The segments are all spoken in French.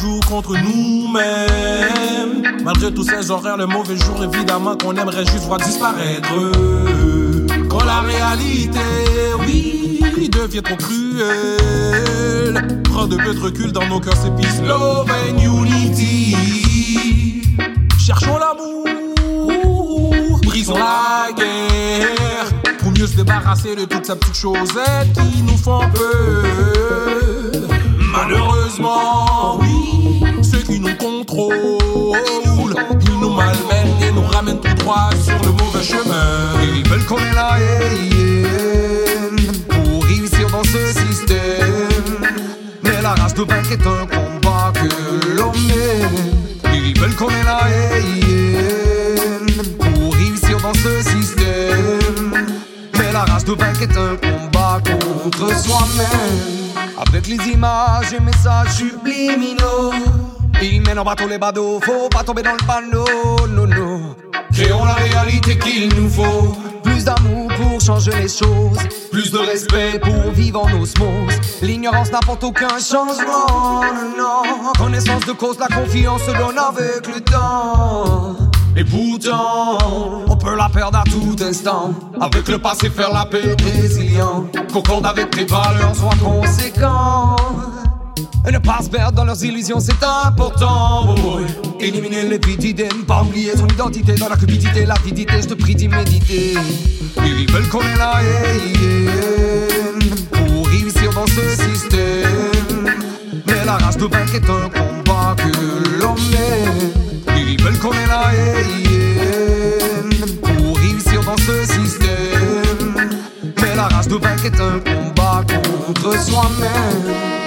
joue contre nous-mêmes. Malgré tous ces horaires, le mauvais jour, évidemment qu'on aimerait juste voir disparaître. Quand la réalité, oui, devient trop cruelle. Prends de peu de recul dans nos cœurs, s'épice love and unity. Cherchons l'amour, brisons la guerre. Pour mieux se débarrasser de toutes ces petites choses qui nous font peur. Malheureusement, oui, ceux qui nous contrôlent, ils nous malmènent et nous ramènent tout droit sur le mauvais chemin. Ils veulent qu'on ait la haine pour réussir dans ce système. Mais la race de vaincre est un combat que l'on mène. Ils veulent qu'on ait la haine pour réussir dans ce système. Mais la race de vaincre est un combat contre soi-même. Avec les images et messages subliminaux. Ils mènent en bateau les badauds, faut pas tomber dans le panneau, non, non. Créons la réalité qu'il nous faut. Plus d'amour pour changer les choses. Plus de respect pour vivre en osmose. L'ignorance n'apporte aucun changement, non. Connaissance de cause, la confiance se donne avec le temps. Et pourtant, on peut la perdre à tout instant. Avec le passé, faire la paix résilient. Concorde avec tes valeurs, sois conséquent. Et ne pas se perdre dans leurs illusions, c'est important. Éliminer les d'idées, ne pas oublier son identité dans la cupidité, l'avidité. Je te prie d'y. Ils veulent qu'on la haine pour réussir dans ce système. Mais la race de vaincre est un contre soi-même.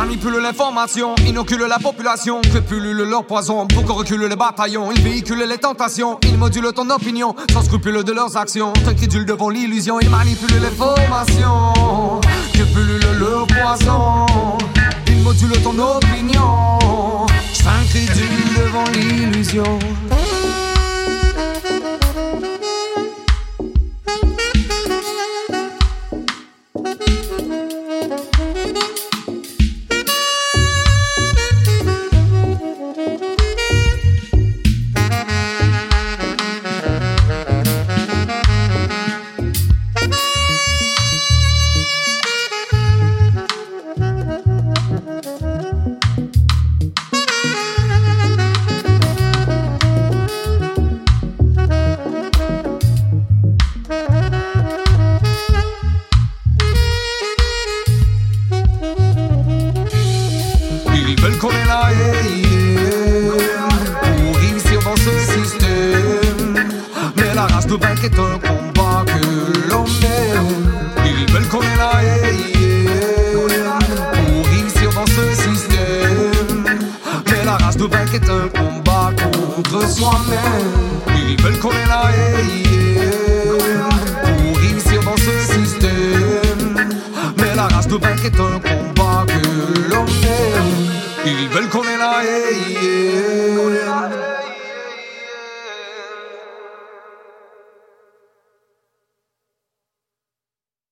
Ils manipulent l'information, inoculent la population, que pullulent leur poison pour que reculent les bataillons. Ils véhiculent les tentations, ils modulent ton opinion, sans scrupule de leurs actions. T'incrédule devant l'illusion, ils manipulent l'information, que pullulent leur poison. Ils modulent ton opinion, t'incrédule devant l'illusion. Veulent qu'on la haine pour réussir dans ce système. Mais la race de vaincre est un combat que l'on mène. Ils veulent qu'on la haine pour réussir dans ce système. Mais la race de vaincre est un combat contre soi-même. Ils veulent qu'on la haine pour réussir dans ce système. Mais la race de vaincre est un combat